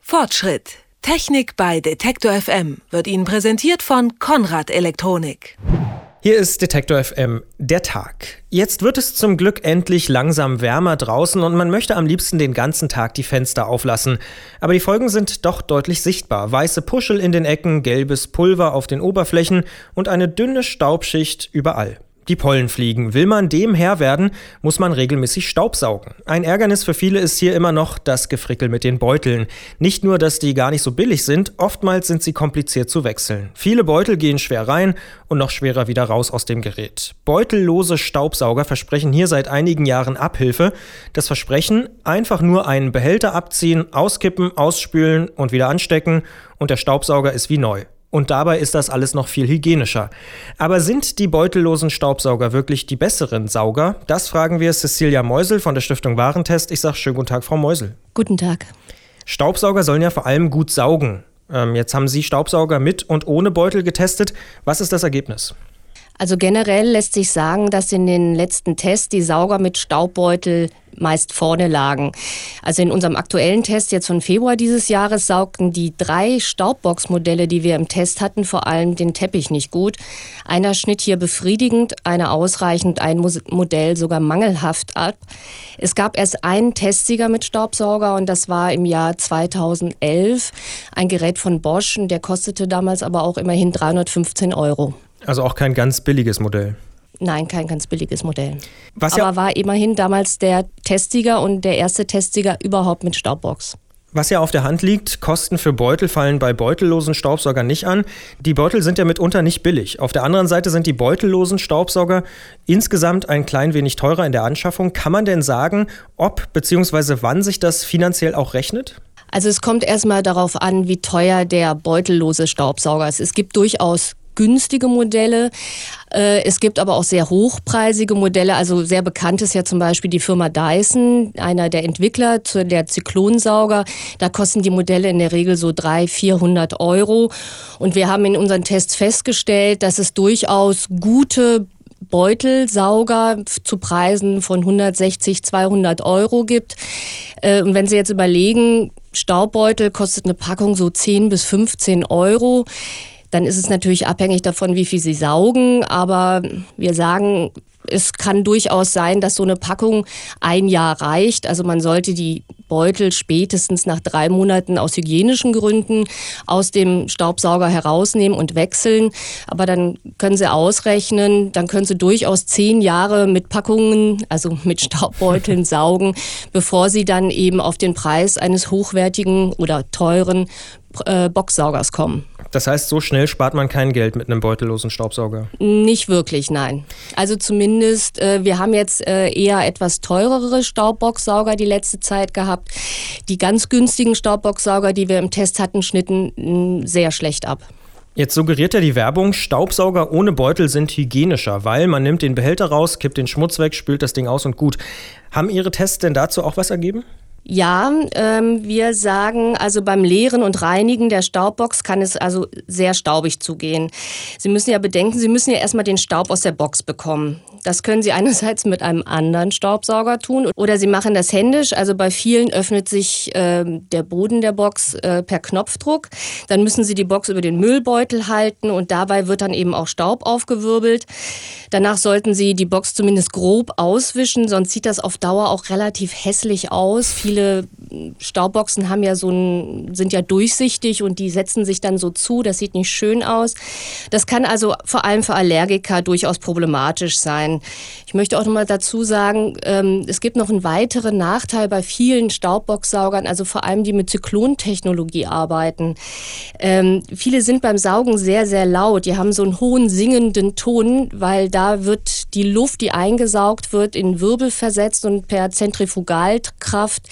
Fortschritt. Technik bei Detektor FM wird Ihnen präsentiert von Konrad Elektronik. Hier ist Detektor FM, der Tag. Jetzt wird es zum Glück endlich langsam wärmer draußen und man möchte am liebsten den ganzen Tag die Fenster auflassen. Aber die Folgen sind doch deutlich sichtbar. Weiße Puschel in den Ecken, gelbes Pulver auf den Oberflächen und eine dünne Staubschicht überall. Die Pollen fliegen. Will man dem Herr werden, muss man regelmäßig Staubsaugen. Ein Ärgernis für viele ist hier immer noch das Gefrickel mit den Beuteln. Nicht nur, dass die gar nicht so billig sind, oftmals sind sie kompliziert zu wechseln. Viele Beutel gehen schwer rein und noch schwerer wieder raus aus dem Gerät. Beutellose Staubsauger versprechen hier seit einigen Jahren Abhilfe. Das Versprechen, einfach nur einen Behälter abziehen, auskippen, ausspülen und wieder anstecken und der Staubsauger ist wie neu. Und dabei ist das alles noch viel hygienischer. Aber sind die beutellosen Staubsauger wirklich die besseren Sauger? Das fragen wir Cecilia Meusel von der Stiftung Warentest. Ich sage schönen guten Tag, Frau Meusel. Guten Tag. Staubsauger sollen ja vor allem gut saugen. Ähm, jetzt haben Sie Staubsauger mit und ohne Beutel getestet. Was ist das Ergebnis? Also generell lässt sich sagen, dass in den letzten Tests die Sauger mit Staubbeutel meist vorne lagen. Also in unserem aktuellen Test jetzt von Februar dieses Jahres saugten die drei Staubbox-Modelle, die wir im Test hatten, vor allem den Teppich nicht gut. Einer schnitt hier befriedigend, einer ausreichend, ein Modell sogar mangelhaft ab. Es gab erst einen Testsieger mit Staubsauger und das war im Jahr 2011 ein Gerät von Bosch und der kostete damals aber auch immerhin 315 Euro. Also auch kein ganz billiges Modell. Nein, kein ganz billiges Modell. Was Aber ja war immerhin damals der Testsieger und der erste Testsieger überhaupt mit Staubbox. Was ja auf der Hand liegt, Kosten für Beutel fallen bei beutellosen Staubsaugern nicht an. Die Beutel sind ja mitunter nicht billig. Auf der anderen Seite sind die beutellosen Staubsauger insgesamt ein klein wenig teurer in der Anschaffung. Kann man denn sagen, ob bzw. wann sich das finanziell auch rechnet? Also es kommt erstmal darauf an, wie teuer der beutellose Staubsauger ist. Es gibt durchaus günstige Modelle. Äh, es gibt aber auch sehr hochpreisige Modelle. Also sehr bekannt ist ja zum Beispiel die Firma Dyson, einer der Entwickler zu der Zyklonsauger. Da kosten die Modelle in der Regel so 300, 400 Euro. Und wir haben in unseren Tests festgestellt, dass es durchaus gute Beutelsauger zu Preisen von 160, 200 Euro gibt. Äh, und wenn Sie jetzt überlegen, Staubbeutel kostet eine Packung so 10 bis 15 Euro dann ist es natürlich abhängig davon, wie viel sie saugen. Aber wir sagen, es kann durchaus sein, dass so eine Packung ein Jahr reicht. Also man sollte die Beutel spätestens nach drei Monaten aus hygienischen Gründen aus dem Staubsauger herausnehmen und wechseln. Aber dann können Sie ausrechnen, dann können Sie durchaus zehn Jahre mit Packungen, also mit Staubbeuteln saugen, bevor Sie dann eben auf den Preis eines hochwertigen oder teuren äh, Boxsaugers kommen. Das heißt, so schnell spart man kein Geld mit einem beutellosen Staubsauger? Nicht wirklich, nein. Also zumindest, äh, wir haben jetzt äh, eher etwas teurere Staubboxsauger die letzte Zeit gehabt. Die ganz günstigen Staubboxsauger, die wir im Test hatten, schnitten mh, sehr schlecht ab. Jetzt suggeriert ja die Werbung, Staubsauger ohne Beutel sind hygienischer, weil man nimmt den Behälter raus, kippt den Schmutz weg, spült das Ding aus und gut. Haben Ihre Tests denn dazu auch was ergeben? Ja, ähm, wir sagen, also beim Leeren und Reinigen der Staubbox kann es also sehr staubig zugehen. Sie müssen ja bedenken, Sie müssen ja erstmal den Staub aus der Box bekommen. Das können Sie einerseits mit einem anderen Staubsauger tun oder Sie machen das händisch. Also bei vielen öffnet sich äh, der Boden der Box äh, per Knopfdruck. Dann müssen Sie die Box über den Müllbeutel halten und dabei wird dann eben auch Staub aufgewirbelt. Danach sollten Sie die Box zumindest grob auswischen, sonst sieht das auf Dauer auch relativ hässlich aus. Viele Staubboxen haben ja so ein, sind ja durchsichtig und die setzen sich dann so zu. Das sieht nicht schön aus. Das kann also vor allem für Allergiker durchaus problematisch sein. Ich möchte auch noch mal dazu sagen, ähm, es gibt noch einen weiteren Nachteil bei vielen Staubboxsaugern, also vor allem die mit Zyklontechnologie arbeiten. Ähm, viele sind beim Saugen sehr, sehr laut. Die haben so einen hohen singenden Ton, weil da wird die Luft, die eingesaugt wird, in Wirbel versetzt und per Zentrifugalkraft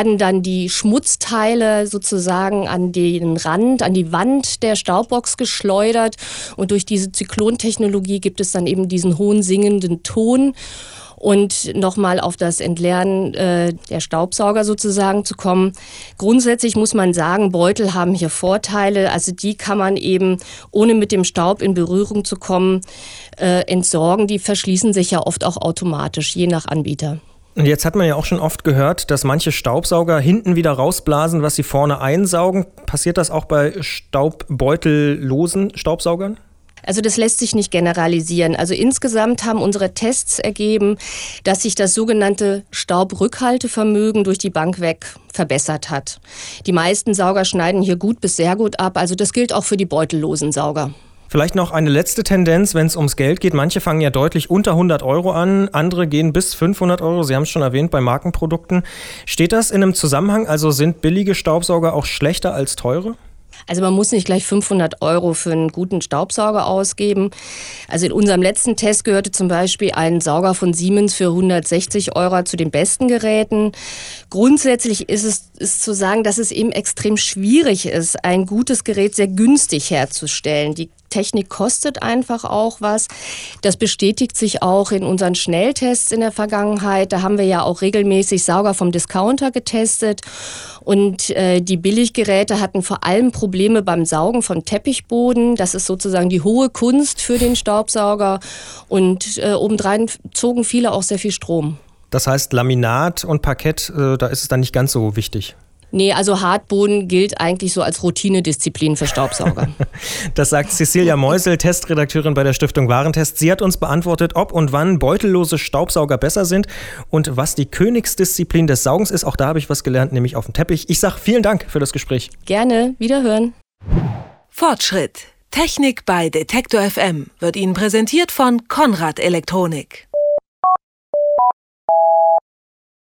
werden dann die Schmutzteile sozusagen an den Rand, an die Wand der Staubbox geschleudert und durch diese Zyklontechnologie gibt es dann eben diesen hohen singenden Ton und nochmal auf das Entleeren äh, der Staubsauger sozusagen zu kommen. Grundsätzlich muss man sagen, Beutel haben hier Vorteile. Also die kann man eben, ohne mit dem Staub in Berührung zu kommen, äh, entsorgen. Die verschließen sich ja oft auch automatisch, je nach Anbieter. Und jetzt hat man ja auch schon oft gehört, dass manche Staubsauger hinten wieder rausblasen, was sie vorne einsaugen. Passiert das auch bei staubbeutellosen Staubsaugern? Also das lässt sich nicht generalisieren. Also insgesamt haben unsere Tests ergeben, dass sich das sogenannte Staubrückhaltevermögen durch die Bank weg verbessert hat. Die meisten Sauger schneiden hier gut bis sehr gut ab. Also das gilt auch für die beutellosen Sauger. Vielleicht noch eine letzte Tendenz, wenn es ums Geld geht. Manche fangen ja deutlich unter 100 Euro an, andere gehen bis 500 Euro. Sie haben es schon erwähnt bei Markenprodukten. Steht das in einem Zusammenhang? Also sind billige Staubsauger auch schlechter als teure? Also man muss nicht gleich 500 Euro für einen guten Staubsauger ausgeben. Also in unserem letzten Test gehörte zum Beispiel ein Sauger von Siemens für 160 Euro zu den besten Geräten. Grundsätzlich ist es ist zu sagen, dass es eben extrem schwierig ist, ein gutes Gerät sehr günstig herzustellen. Die Technik kostet einfach auch was. Das bestätigt sich auch in unseren Schnelltests in der Vergangenheit. Da haben wir ja auch regelmäßig Sauger vom Discounter getestet. Und äh, die Billiggeräte hatten vor allem Probleme beim Saugen von Teppichboden. Das ist sozusagen die hohe Kunst für den Staubsauger. Und äh, obendrein zogen viele auch sehr viel Strom. Das heißt, Laminat und Parkett, äh, da ist es dann nicht ganz so wichtig. Nee, also Hartboden gilt eigentlich so als Routinedisziplin für Staubsauger. das sagt Cecilia Meusel, Testredakteurin bei der Stiftung Warentest. Sie hat uns beantwortet, ob und wann beutellose Staubsauger besser sind und was die Königsdisziplin des Saugens ist. Auch da habe ich was gelernt, nämlich auf dem Teppich. Ich sage vielen Dank für das Gespräch. Gerne, wiederhören. Fortschritt. Technik bei Detektor FM wird Ihnen präsentiert von Konrad Elektronik.